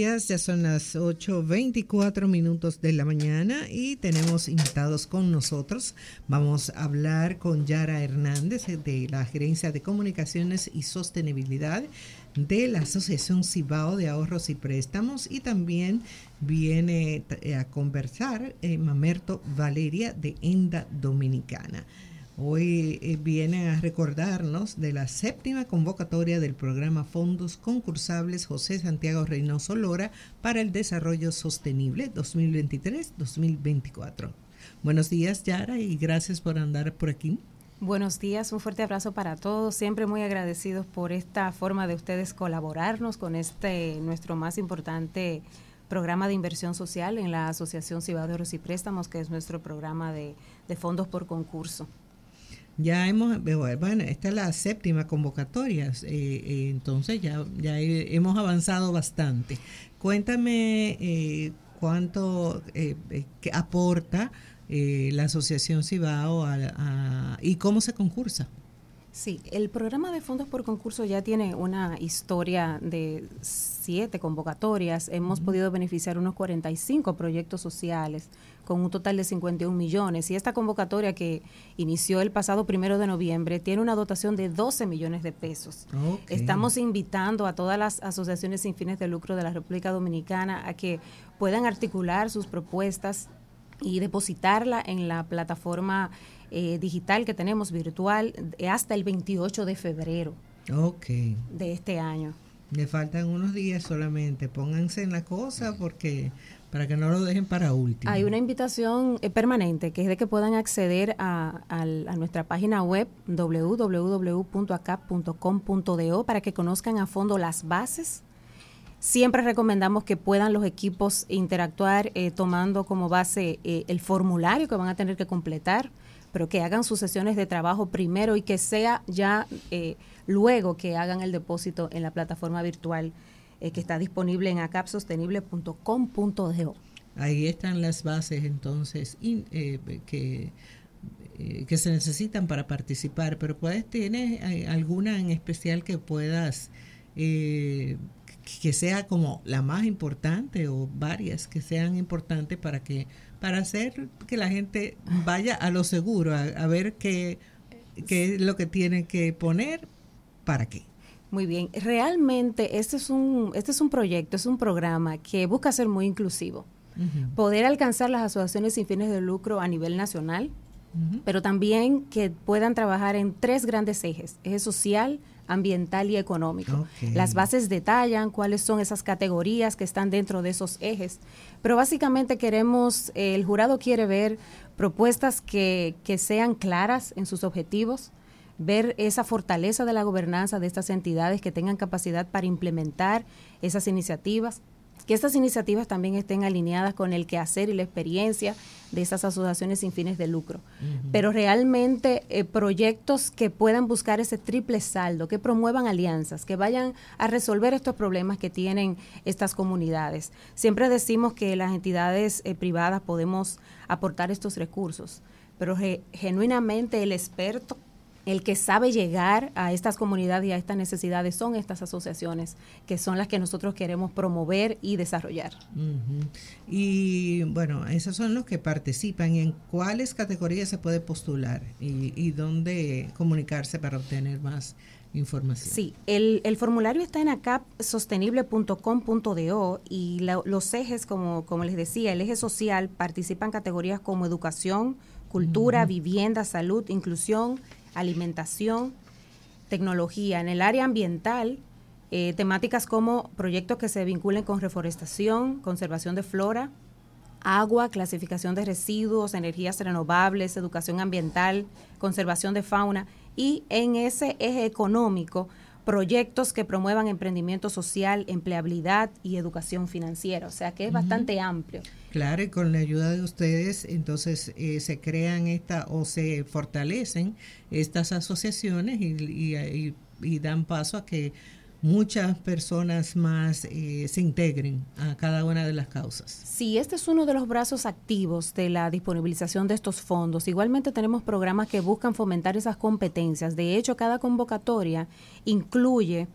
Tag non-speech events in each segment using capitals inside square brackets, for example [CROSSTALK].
ya son las 8.24 minutos de la mañana y tenemos invitados con nosotros. Vamos a hablar con Yara Hernández de la Gerencia de Comunicaciones y Sostenibilidad de la Asociación Cibao de Ahorros y Préstamos y también viene eh, a conversar eh, Mamerto Valeria de Enda Dominicana. Hoy eh, vienen a recordarnos de la séptima convocatoria del programa Fondos Concursables José Santiago Reynoso Lora para el Desarrollo Sostenible 2023-2024. Buenos días, Yara, y gracias por andar por aquí. Buenos días, un fuerte abrazo para todos. Siempre muy agradecidos por esta forma de ustedes colaborarnos con este nuestro más importante programa de inversión social en la Asociación Ciudadanos y Préstamos, que es nuestro programa de fondos por concurso. Ya hemos, eh, bueno, esta es la séptima convocatoria, eh, eh, entonces ya, ya hemos avanzado bastante. Cuéntame cuánto aporta la Asociación Cibao y cómo se concursa. Sí, el programa de fondos por concurso ya tiene una historia de siete convocatorias. Hemos podido beneficiar unos 45 proyectos sociales con un total de 51 millones. Y esta convocatoria que inició el pasado primero de noviembre tiene una dotación de 12 millones de pesos. Estamos invitando a todas las asociaciones sin fines de lucro de la República Dominicana a que puedan articular sus propuestas y depositarla en la plataforma eh, digital que tenemos virtual hasta el 28 de febrero de este año. Le faltan unos días solamente. Pónganse en la cosa porque para que no lo dejen para último. Hay una invitación eh, permanente que es de que puedan acceder a, nuestra página web www.acap.com.do para que conozcan a fondo las bases Siempre recomendamos que puedan los equipos interactuar eh, tomando como base eh, el formulario que van a tener que completar pero que hagan sus sesiones de trabajo primero y que sea ya luego que hagan el depósito en la plataforma virtual eh, que está disponible en acapsostenible.com.do. Ahí están las bases entonces eh, que, que se necesitan para participar, pero puedes, ¿tienes alguna en especial que puedas que sea como la más importante o varias que sean importantes para que para hacer que la gente vaya a lo seguro, a, ver qué, qué es lo que tiene que poner, para qué. Muy bien, realmente este es un este es un proyecto, es un programa que busca ser muy inclusivo. Poder alcanzar las asociaciones sin fines de lucro a nivel nacional, pero también que puedan trabajar en tres grandes ejes, eje social, ambiental y económico. Las bases detallan cuáles son esas categorías que están dentro de esos ejes, pero básicamente queremos, el jurado quiere ver propuestas que, que sean claras en sus objetivos, ver esa fortaleza de la gobernanza de estas entidades que tengan capacidad para implementar esas iniciativas que estas iniciativas también estén alineadas con el quehacer y la experiencia de esas asociaciones sin fines de lucro. Pero realmente eh, proyectos que puedan buscar ese triple saldo, que promuevan alianzas, que vayan a resolver estos problemas que tienen estas comunidades. Siempre decimos que las entidades eh, privadas podemos aportar estos recursos, pero genuinamente el experto el que sabe llegar a estas comunidades y a estas necesidades son estas asociaciones, que son las que nosotros queremos promover y desarrollar. Y bueno, esos son los que participan. ¿En cuáles categorías se puede postular y, dónde comunicarse para obtener más información? Sí, el, el formulario está en acapsostenible.com.do y los ejes, como, como les decía, el eje social participan categorías como educación, cultura, vivienda, salud, inclusión alimentación, tecnología. En el área ambiental, eh, temáticas como proyectos que se vinculen con reforestación, conservación de flora, agua, clasificación de residuos, energías renovables, educación ambiental, conservación de fauna. Y en ese eje económico, proyectos que promuevan emprendimiento social, empleabilidad y educación financiera. O sea que es bastante amplio. Claro, y con la ayuda de ustedes, entonces eh, se crean esta o se fortalecen estas asociaciones y, y dan paso a que muchas personas más eh, se integren a cada una de las causas. Sí, este es uno de los brazos activos de la disponibilización de estos fondos. Igualmente tenemos programas que buscan fomentar esas competencias. De hecho, cada convocatoria incluye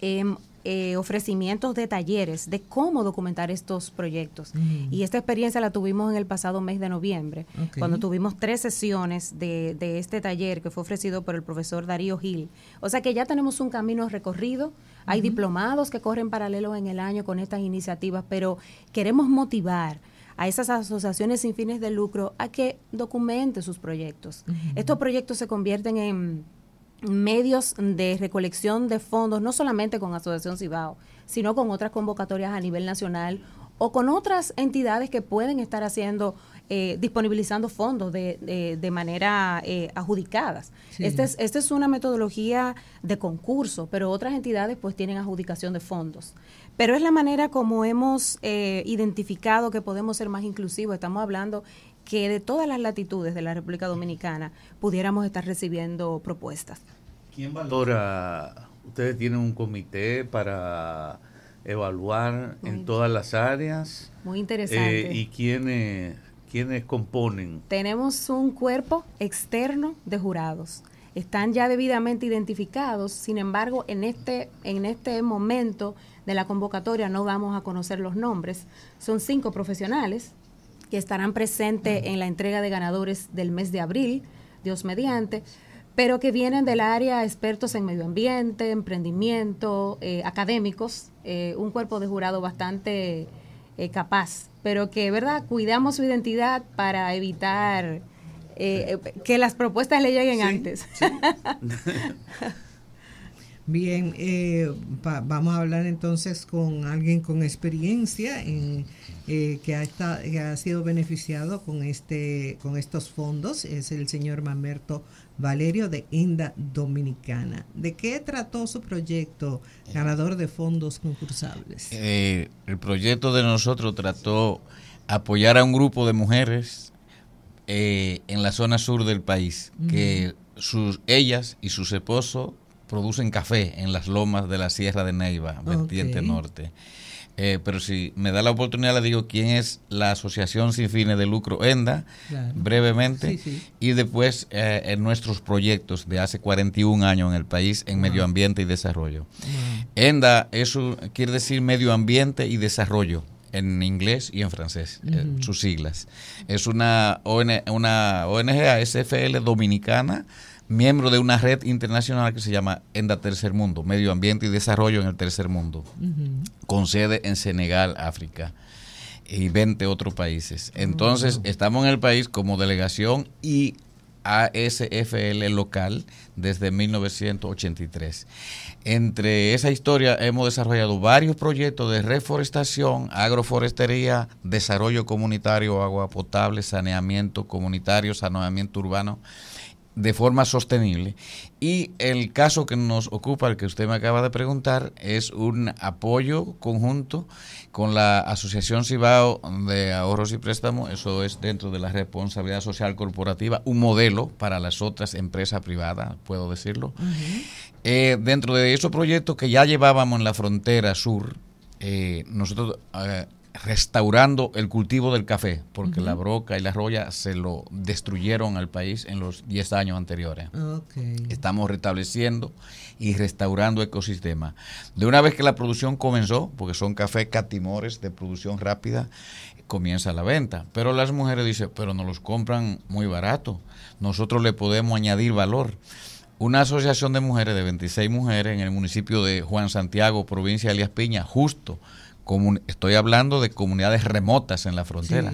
em, eh, ofrecimientos de talleres de cómo documentar estos proyectos. Y esta experiencia la tuvimos en el pasado mes de noviembre, cuando tuvimos tres sesiones de, de este taller que fue ofrecido por el profesor Darío Gil. O sea que ya tenemos un camino recorrido, hay diplomados que corren paralelos en el año con estas iniciativas, pero queremos motivar a esas asociaciones sin fines de lucro a que documenten sus proyectos. Estos proyectos se convierten en medios de recolección de fondos, no solamente con Asociación Cibao, sino con otras convocatorias a nivel nacional o con otras entidades que pueden estar haciendo, eh, disponibilizando fondos de, de, manera eh, adjudicadas. Esta es, esta es una metodología de concurso, pero otras entidades pues tienen adjudicación de fondos. Pero es la manera como hemos eh, identificado que podemos ser más inclusivos. Estamos hablando que de todas las latitudes de la República Dominicana pudiéramos estar recibiendo propuestas. ¿Quién valora? Ustedes tienen un comité para evaluar en todas las áreas. Muy interesante. Eh, ¿Y quiénes, quiénes componen? Tenemos un cuerpo externo de jurados están ya debidamente identificados, sin embargo, en este, en este momento de la convocatoria no vamos a conocer los nombres. Son cinco profesionales que estarán presentes en la entrega de ganadores del mes de abril, Dios mediante, pero que vienen del área expertos en medio ambiente, emprendimiento, eh, académicos, eh, un cuerpo de jurado bastante eh, capaz, pero que, ¿verdad?, cuidamos su identidad para evitar eh, que las propuestas le lleguen antes. [LAUGHS] [LAUGHS] Bien, eh, vamos a hablar entonces con alguien con experiencia en, eh, que, ha que ha sido beneficiado con este con estos fondos. Es el señor Mamerto Valerio de Inda Dominicana. ¿De qué trató su proyecto ganador de fondos concursables? el proyecto de nosotros trató apoyar a un grupo de mujeres eh, en la zona sur del país, que sus, ellas y sus esposos producen café en las lomas de la Sierra de Neiva, vertiente norte. Eh, pero si me da la oportunidad, le digo quién es la Asociación Sin Fines de Lucro ENDA, brevemente, y después eh, en nuestros proyectos de hace 41 años en el país en medio ambiente y desarrollo. ENDA eso quiere decir medio ambiente y desarrollo en inglés y en francés, eh, sus siglas. Es una, una ONG ASFL dominicana, miembro de una red internacional que se llama ENDA Tercer Mundo, Medio Ambiente y Desarrollo en el Tercer Mundo, con sede en Senegal, África y 20 otros países. Entonces, estamos en el país como delegación y ASFL local desde 1983. Entre esa historia hemos desarrollado varios proyectos de reforestación, agroforestería, desarrollo comunitario, agua potable, saneamiento comunitario, saneamiento urbano de forma sostenible. Y el caso que nos ocupa, el que usted me acaba de preguntar, es un apoyo conjunto con la Asociación Cibao de Ahorros y Préstamos, eso es dentro de la responsabilidad social corporativa, un modelo para las otras empresas privadas, puedo decirlo. Eh, dentro de esos proyectos que ya llevábamos en la frontera sur, eh, nosotros eh, restaurando el cultivo del café, porque la broca y la roya se lo destruyeron al país en los 10 años anteriores. Estamos restableciendo y restaurando ecosistemas. De una vez que la producción comenzó, porque son cafés catimores de producción rápida, comienza la venta. Pero las mujeres dicen, pero nos los compran muy barato. Nosotros le podemos añadir valor. Una asociación de mujeres, de 26 mujeres, en el municipio de Juan Santiago, provincia de Elias Piña, justo estoy hablando de comunidades remotas en la frontera.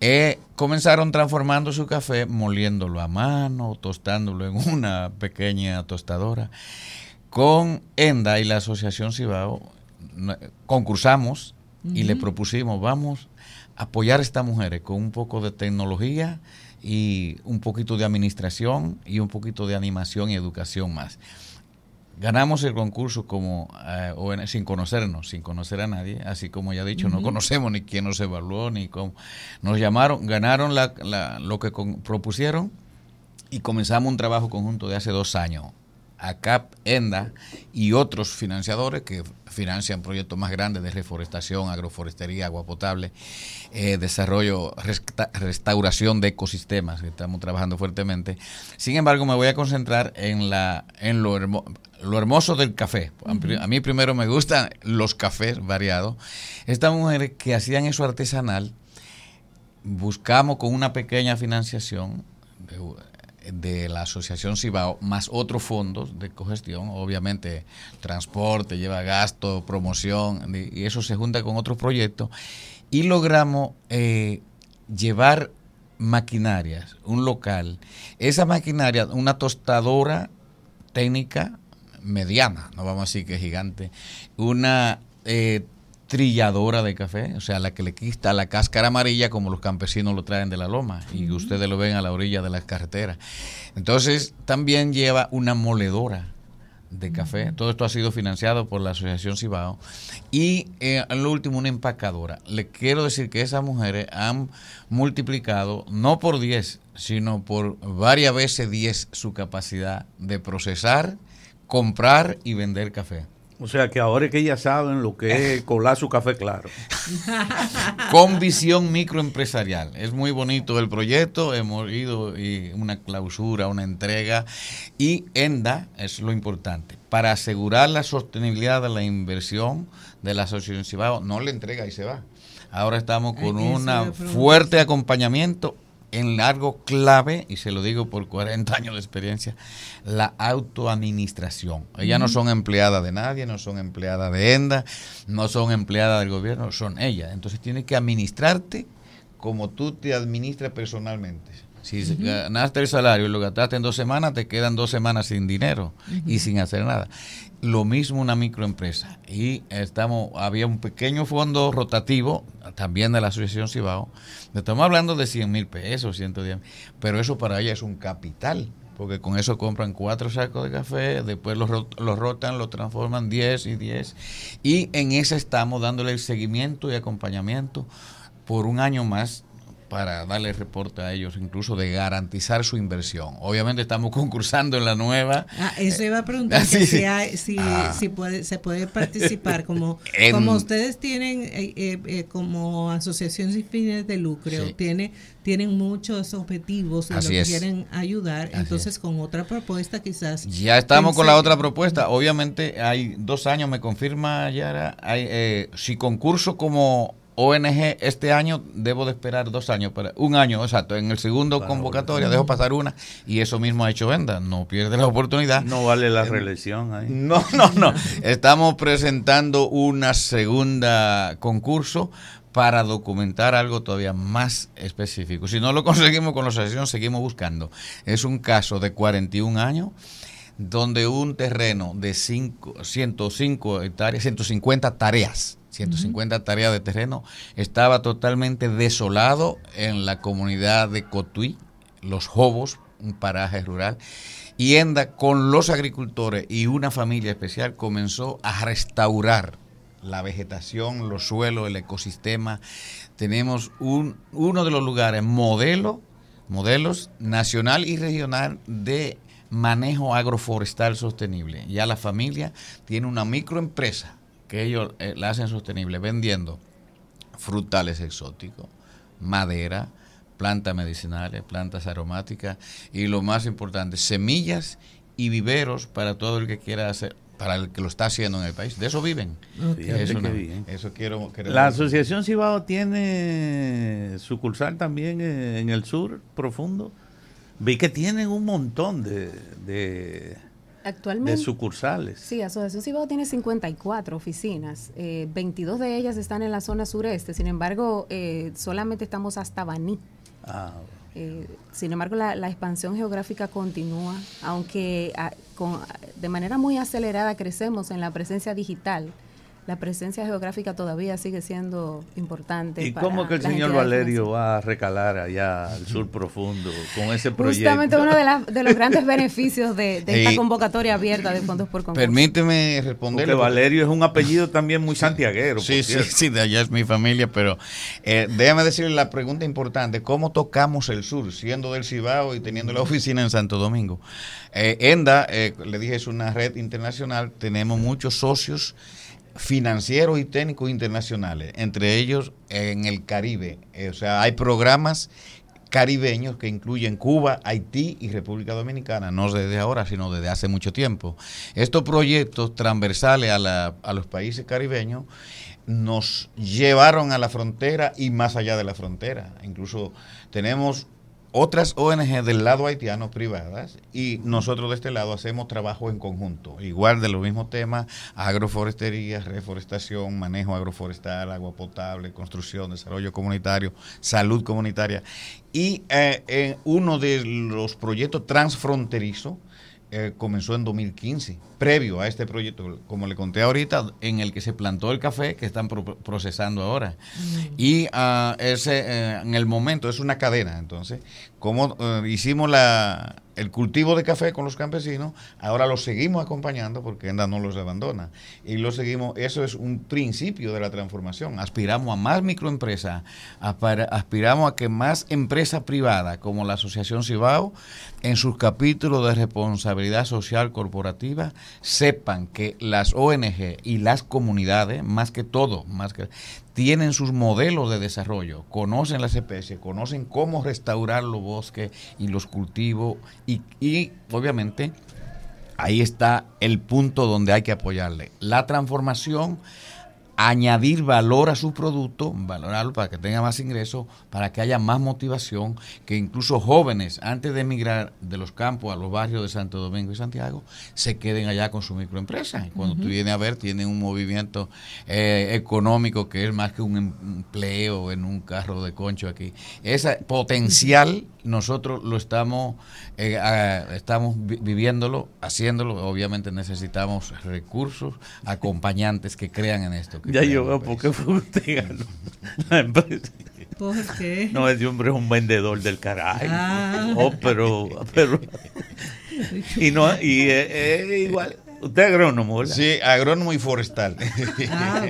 Eh, comenzaron transformando su café, moliéndolo a mano, tostándolo en [LAUGHS] una pequeña tostadora. Con ENDA y la Asociación Cibao concursamos y le propusimos, vamos a apoyar a estas mujeres con un poco de tecnología y un poquito de administración y un poquito de animación y educación más ganamos el concurso como eh, sin conocernos, sin conocer a nadie, así como ya he dicho, no conocemos ni quién nos evaluó, ni cómo. Nos llamaron, ganaron la, lo que propusieron y comenzamos un trabajo conjunto de hace dos años ACAP, ENDA y otros financiadores que financian proyectos más grandes de reforestación, agroforestería, agua potable, eh, desarrollo, restauración de ecosistemas, que estamos trabajando fuertemente. Sin embargo, me voy a concentrar en, la, en lo, lo hermoso del café. A mí primero me gustan los cafés variados. Estas mujeres que hacían eso artesanal, buscamos con una pequeña financiación de, la Asociación Cibao, más otros fondos de cogestión, obviamente transporte, lleva gasto, promoción, y eso se junta con otros proyectos, y logramos eh, llevar maquinarias, un local, esa maquinaria, una tostadora técnica mediana, no vamos a decir que gigante, una eh, trilladora de café, o sea, la que le quita la cáscara amarilla como los campesinos lo traen de la loma y ustedes lo ven a la orilla de las carreteras. Entonces, también lleva una moledora de café. Todo esto ha sido financiado por la Asociación Cibao. Y eh, lo último, una empacadora. Le quiero decir que esas mujeres han multiplicado, no por 10, sino por varias veces 10 su capacidad de procesar, comprar y vender café. O sea que ahora es que ellas saben lo que es [LAUGHS] colar su café claro. [LAUGHS] Con visión microempresarial. Es muy bonito el proyecto. Hemos ido y una clausura, una entrega. Y ENDA es lo importante. Para asegurar la sostenibilidad de la inversión de la Asociación Cibao, no le entrega y se va. Ahora estamos con un fuerte acompañamiento en largo clave, y se lo digo por 40 años de experiencia, la autoadministración. Ellas no son empleadas de nadie, no son empleadas de ENDA, no son empleadas del gobierno, son ellas. Entonces tienes que administrarte como tú te administras personalmente. Si ganaste el salario y lo gastaste en dos semanas, te quedan dos semanas sin dinero y sin hacer nada. Lo mismo una microempresa. Y estamos, había un pequeño fondo rotativo, también de la Asociación Cibao. Estamos hablando de 100 mil pesos, 110 pero eso para ella es un capital porque con eso compran cuatro sacos de café, después los, rotan, los transforman 10 y 10, y en esa estamos dándole el seguimiento y acompañamiento por un año más para darle reporte a ellos, incluso de garantizar su inversión. Obviamente estamos [LAUGHS] concursando en la nueva. Ah, eso iba a preguntar [LAUGHS] si, ah. si, puede, se puede participar como, [LAUGHS] como ustedes tienen eh, eh, eh, como asociación sin fines de lucro, tiene, tienen muchos objetivos y lo quieren ayudar, entonces con otra propuesta quizás. Ya estamos con la otra propuesta. Obviamente hay dos años, me confirma Yara, hay, si concurso como ONG este año debo de esperar dos años, para, un año exacto, en el segundo convocatoria dejo pasar una y eso mismo ha hecho Venda, no pierde la oportunidad. No vale la reelección ahí. No, no, no. Estamos presentando una segunda concurso para documentar algo todavía más específico. Si no lo conseguimos con la asociación, seguimos buscando. Es un caso de 41 años donde un terreno de 5, 105 hectáreas, 150 tareas 150 tareas de terreno, estaba totalmente desolado en la comunidad de Cotuí, Los Jobos, un paraje rural. Y Enda, con los agricultores y una familia especial, comenzó a restaurar la vegetación, los suelos, el ecosistema. Tenemos un, uno de los lugares modelo, modelos nacional y regional de manejo agroforestal sostenible. Ya la familia tiene una microempresa que ellos eh, la hacen sostenible vendiendo frutales exóticos, madera, plantas medicinales, plantas aromáticas y lo más importante, semillas y viveros para todo el que quiera hacer para el que lo está haciendo en el país. De eso viven. Eso, quiero, La Asociación Cibao tiene sucursal también en el sur profundo. Vi que tienen un montón de Actualmente. De sucursales. Sí, Asociación Cibao tiene 54 oficinas. 22 eh, de ellas están en la zona sureste. Sin embargo, eh, solamente estamos hasta Baní. Ah, eh, sin embargo, la, expansión geográfica continúa, aunque ah, de manera muy acelerada crecemos en la presencia digital. La presencia geográfica todavía sigue siendo importante. ¿Y cómo que el señor Valerio va a recalar allá al sur profundo con ese proyecto? Justamente uno de, los grandes [LAUGHS] beneficios de, esta convocatoria abierta de fondos por concurso. Permíteme responderle. Porque Valerio es un apellido también muy santiaguero. Sí, sí, sí, de allá es mi familia, pero eh, déjame decirle la pregunta importante, ¿cómo tocamos el sur siendo del Cibao y teniendo la oficina en Santo Domingo? Eh, ENDA, eh, le dije, es una red internacional, tenemos muchos socios financieros y técnicos internacionales, entre ellos en el Caribe. Eh, o sea, hay programas caribeños que incluyen Cuba, Haití y República Dominicana, no desde ahora, sino desde hace mucho tiempo. Estos proyectos transversales a, a los países caribeños nos llevaron a la frontera y más allá de la frontera. Incluso tenemos otras ONG del lado haitiano privadas y nosotros de este lado hacemos trabajo en conjunto, igual de los mismos temas, agroforestería, reforestación, manejo agroforestal, agua potable, construcción, desarrollo comunitario, salud comunitaria. Y eh, uno de los proyectos transfronterizos eh, comenzó en 2015 previo a este proyecto, como le conté ahorita, en el que se plantó el café que están procesando ahora. Mm. Y uh, ese, eh, en el momento, es una cadena, entonces, como uh, hicimos la, el cultivo de café con los campesinos, ahora lo seguimos acompañando porque ENDA no los abandona. Y lo seguimos, eso es un principio de la transformación. Aspiramos a más microempresas, aspiramos a que más empresas privadas, como la Asociación Cibao, en sus capítulos de responsabilidad social corporativa, sepan que las ONG y las comunidades, más que todo, más que tienen sus modelos de desarrollo, conocen las especies, conocen cómo restaurar los bosques y los cultivos y, y obviamente ahí está el punto donde hay que apoyarle. La transformación añadir valor a su producto, valorarlo para que tenga más ingresos, para que haya más motivación, que incluso jóvenes, antes de emigrar de los campos a los barrios de Santo Domingo y Santiago, se queden allá con su microempresa. Y cuando tú vienes a ver, tienen un movimiento eh, económico que es más que un empleo en un carro de concho aquí. Ese potencial nosotros lo estamos, eh, estamos viviéndolo, haciéndolo. Obviamente necesitamos recursos, acompañantes que crean en esto. Ya yo veo por qué fue usted ganó [LAUGHS] la empresa. ¿Por qué? No, ese hombre es un vendedor del carajo. Ah. Oh, pero, pero. [LAUGHS] Y no, y es igual Usted es agrónomo, ¿verdad? Sí, agrónomo y forestal. [LAUGHS] Ah,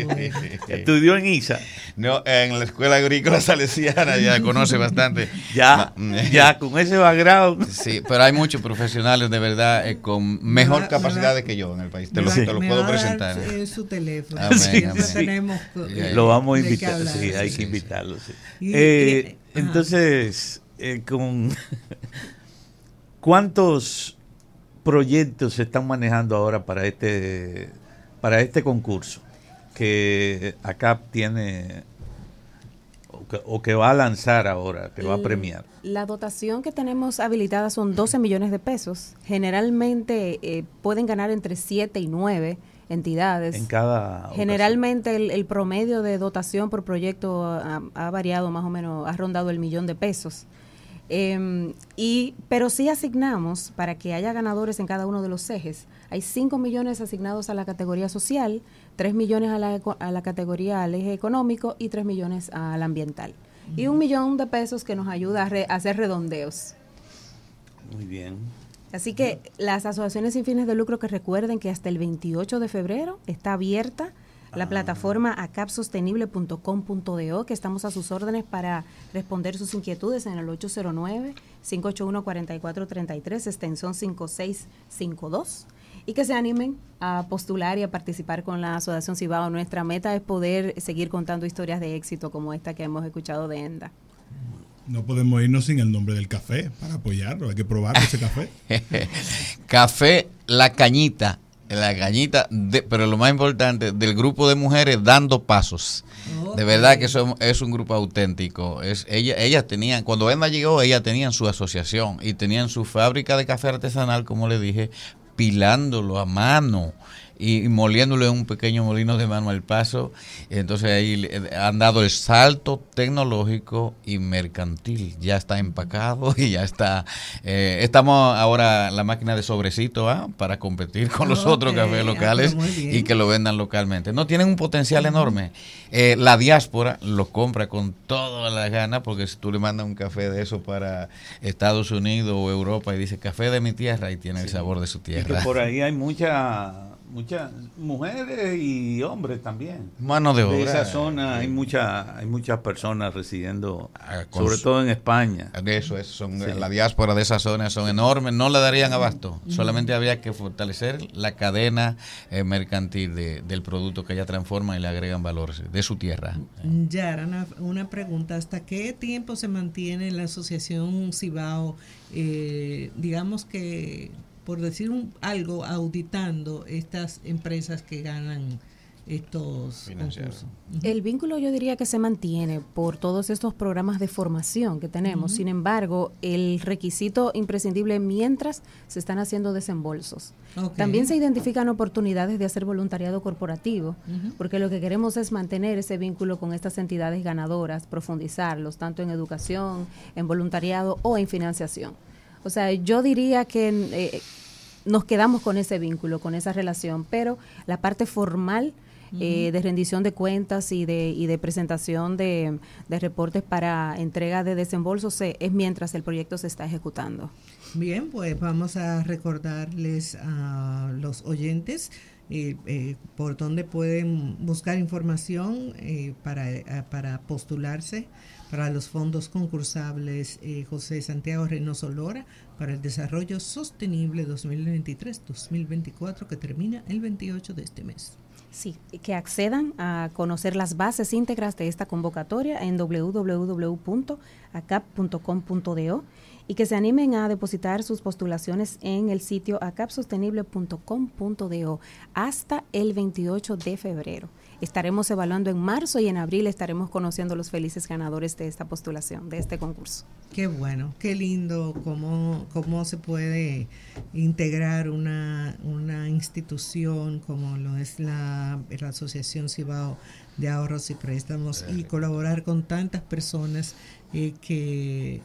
Estudió en ISA. No, en la Escuela Agrícola Salesiana, ya conoce bastante. Ya, ya [LAUGHS] con ese background. Sí, pero hay muchos profesionales de verdad eh, con mejor capacidad que yo en el país. Te lo, puedo presentar. Es su teléfono. Amén, Tenemos, lo vamos a invitar. Sí, hay que invitarlo. Eh, entonces, eh, con [LAUGHS] ¿cuántos proyectos se están manejando ahora para este, para este concurso que ACAP tiene o que, va a lanzar ahora, que va a premiar? La dotación que tenemos habilitada son 12 millones de pesos. Generalmente eh, pueden ganar entre 7 y 9 entidades. En cada. Generalmente el, promedio de dotación por proyecto ha, ha, variado más o menos, ha rondado el millón de pesos. Em, y, pero sí asignamos, para que haya ganadores en cada uno de los ejes, hay 5 millones asignados a la categoría social, 3 millones a la, a la categoría al eje económico y 3 millones al ambiental. Y un millón de pesos que nos ayuda a, hacer redondeos. Muy bien. Así que las asociaciones sin fines de lucro que recuerden que hasta el 28 de febrero está abierta la plataforma acapsostenible.com.do, que estamos a sus órdenes para responder sus inquietudes en el 809-581-4433, extensión 5652 y que se animen a postular y a participar con la Asociación Cibao. Nuestra meta es poder seguir contando historias de éxito como esta que hemos escuchado de ENDA. No podemos irnos sin el nombre del café para apoyarlo, hay que probar ese café. [LAUGHS] café La Cañita la cañita, de, pero lo más importante, del grupo de mujeres dando pasos. De verdad que eso es un grupo auténtico. Es, ella, ellas tenían, cuando Emma llegó, ellas tenían su asociación y tenían su fábrica de café artesanal, como le dije, pilándolo a mano y, moliéndolo en un pequeño molino de mano al paso. Entonces ahí han dado el salto tecnológico y mercantil. Ya está empacado y ya está. Eh, estamos ahora la máquina de sobrecito ¿ah? para competir con los otros cafés locales y que lo vendan localmente. No tienen un potencial enorme. Eh, la diáspora lo compra con toda la gana porque si tú le mandas un café de eso para Estados Unidos o Europa y dice café de mi tierra y tiene el sabor de su tierra. por ahí hay mucha muchas mujeres y hombres también. Mano de obra. En esa zona hay mucha, hay muchas personas residiendo, ah, sobre todo en España. Eso es, son la diáspora de esa zona son enormes, no le darían abasto. Solamente había que fortalecer la cadena eh, mercantil del producto que ella transforma y le agregan valor de su tierra. Ya, una, una pregunta, ¿hasta qué tiempo se mantiene la asociación Cibao? Eh, digamos que por decir un, algo, auditando estas empresas que ganan estos concursos. El vínculo yo diría que se mantiene por todos estos programas de formación que tenemos. Sin embargo, el requisito imprescindible mientras se están haciendo desembolsos. También se identifican oportunidades de hacer voluntariado corporativo, porque lo que queremos es mantener ese vínculo con estas entidades ganadoras, profundizarlos tanto en educación, en voluntariado o en financiación. O sea, yo diría que eh, nos quedamos con ese vínculo, con esa relación, pero la parte formal eh, de rendición de cuentas y de, y de presentación de, reportes para entrega de desembolsos es mientras el proyecto se está ejecutando. Bien, pues vamos a recordarles a los oyentes eh, por dónde pueden buscar información para, para postularse para los fondos concursables eh, José Santiago Reynoso Lora para el desarrollo sostenible 2023-2024 que termina el 28 de este mes. Sí, que accedan a conocer las bases íntegras de esta convocatoria en www.acap.com.do y que se animen a depositar sus postulaciones en el sitio acapsostenible.com.do hasta el 28 de febrero estaremos evaluando en marzo y en abril estaremos conociendo los felices ganadores de esta postulación, de este concurso. Qué bueno, qué lindo cómo, cómo se puede integrar una, una institución como lo es la, la Asociación Cibao de Ahorros y Préstamos y colaborar con tantas personas eh, que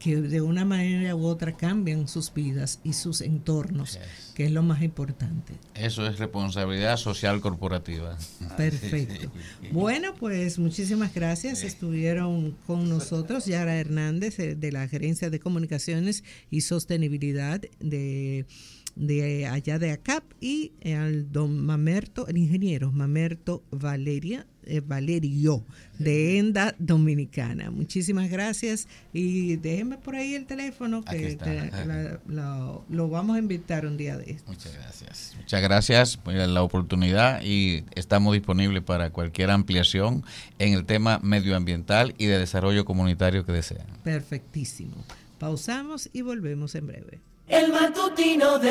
que de una manera u otra cambian sus vidas y sus entornos, que es lo más importante. Eso es responsabilidad social corporativa. Perfecto. Bueno, pues muchísimas gracias. Estuvieron con nosotros Yara Hernández eh, de la Gerencia de Comunicaciones y Sostenibilidad de de allá de ACAP y al don Mamerto, el ingeniero Mamerto Valeria, Valerio de ENDA Dominicana. Muchísimas gracias y déjenme por ahí el teléfono que lo, vamos a invitar un día de esto. Muchas gracias. Muchas gracias por la oportunidad y estamos disponibles para cualquier ampliación en el tema medioambiental y de desarrollo comunitario que deseen. Perfectísimo. Pausamos y volvemos en breve. El matutino de